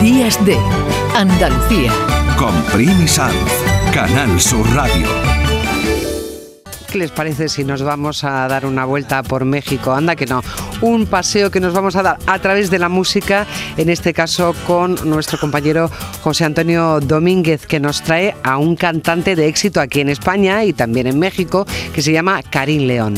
Días de Andalucía. Con Primi Sanz, Canal Sur Radio. ¿Qué les parece si nos vamos a dar una vuelta por México? Anda que no. Un paseo que nos vamos a dar a través de la música, en este caso con nuestro compañero José Antonio Domínguez, que nos trae a un cantante de éxito aquí en España y también en México, que se llama Karim León.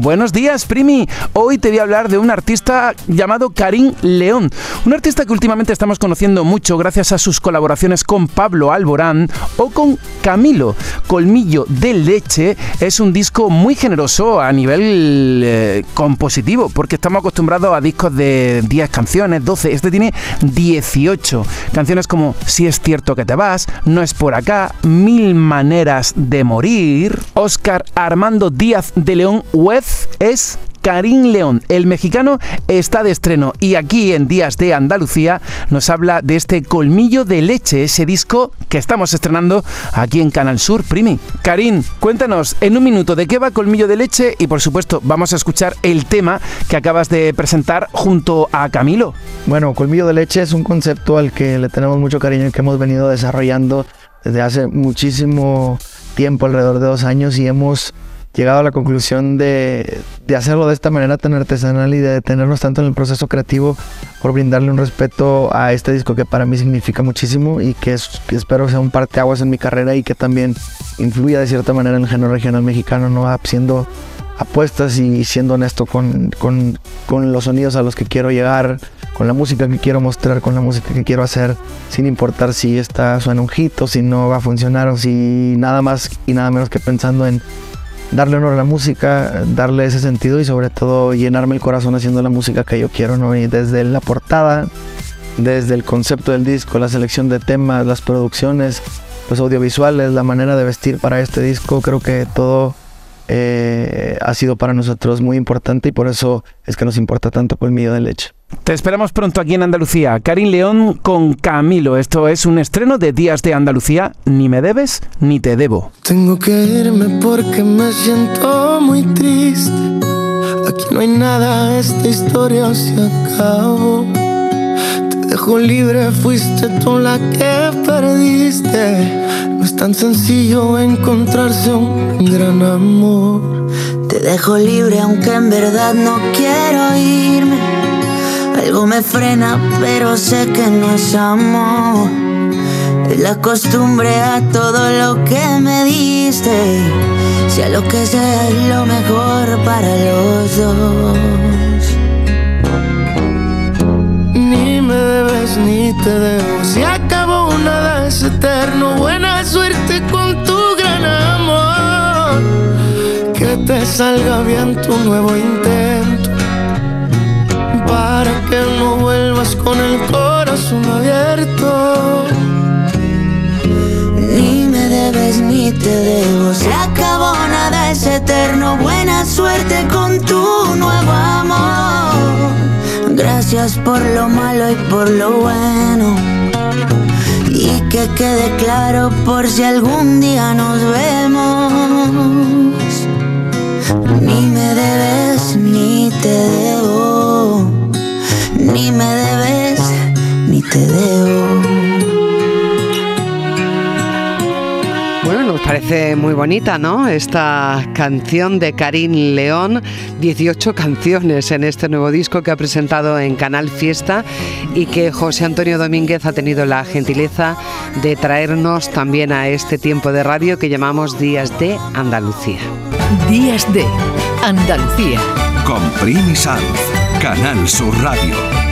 Buenos días, Primi. Hoy te voy a hablar de un artista llamado Karim León. Un artista que últimamente estamos conociendo mucho gracias a sus colaboraciones con Pablo Alborán o con Camilo. Colmillo de Leche es un disco muy generoso a nivel eh, compositivo, porque estamos acostumbrados a discos de 10 canciones, 12. Este tiene 18. Canciones como Si es cierto que te vas, No es por acá, Mil maneras de morir, Oscar Armando Díaz de León Web es Karim León. El mexicano está de estreno y aquí en Días de Andalucía nos habla de este Colmillo de Leche, ese disco que estamos estrenando aquí en Canal Sur, Primi. Karim, cuéntanos en un minuto de qué va Colmillo de Leche y por supuesto vamos a escuchar el tema que acabas de presentar junto a Camilo. Bueno, Colmillo de Leche es un concepto al que le tenemos mucho cariño y que hemos venido desarrollando desde hace muchísimo tiempo, alrededor de dos años y hemos llegado a la conclusión de, de, hacerlo de esta manera tan artesanal y de detenernos tanto en el proceso creativo por brindarle un respeto a este disco que para mí significa muchísimo y que, es, que espero sea un parteaguas en mi carrera y que también influya de cierta manera en el género regional mexicano, no siendo apuestas y siendo honesto con, con, con los sonidos a los que quiero llegar, con la música que quiero mostrar, con la música que quiero hacer, sin importar si esta suena un hit o si no va a funcionar o si nada más y nada menos que pensando en darle honor a la música, darle ese sentido y sobre todo llenarme el corazón haciendo la música que yo quiero, ¿no? Y desde la portada, desde el concepto del disco, la selección de temas, las producciones, los audiovisuales, la manera de vestir para este disco, creo que todo eh, ha sido para nosotros muy importante y por eso es que nos importa tanto Colmillo de Leche. Te esperamos pronto aquí en Andalucía. Karim León con Camilo. Esto es un estreno de Días de Andalucía. Ni me debes ni te debo. Tengo que irme porque me siento muy triste. Aquí no hay nada, esta historia se acabó. Te dejo libre, fuiste tú la que perdiste. No es tan sencillo encontrarse un gran amor. Te dejo libre aunque en verdad no quiero irme. Algo me frena, pero sé que no es amor. Es la costumbre a todo lo que me diste. Sea lo que sea, es lo mejor para los dos. Ni me debes ni te debo. Se acabó una vez eterno. Buena suerte con tu gran amor. Que te salga bien tu nuevo intento con el corazón abierto. Ni me debes ni te debo, se acabó nada es eterno. Buena suerte con tu nuevo amor. Gracias por lo malo y por lo bueno. Y que quede claro por si algún día nos vemos. Ni me debes ni te debo ni me debes te debo. Bueno, nos parece muy bonita, ¿no? Esta canción de Karim León, 18 canciones en este nuevo disco que ha presentado en Canal Fiesta y que José Antonio Domínguez ha tenido la gentileza de traernos también a este tiempo de radio que llamamos Días de Andalucía. Días de Andalucía. Con Primi Sanz, Canal Sur Radio.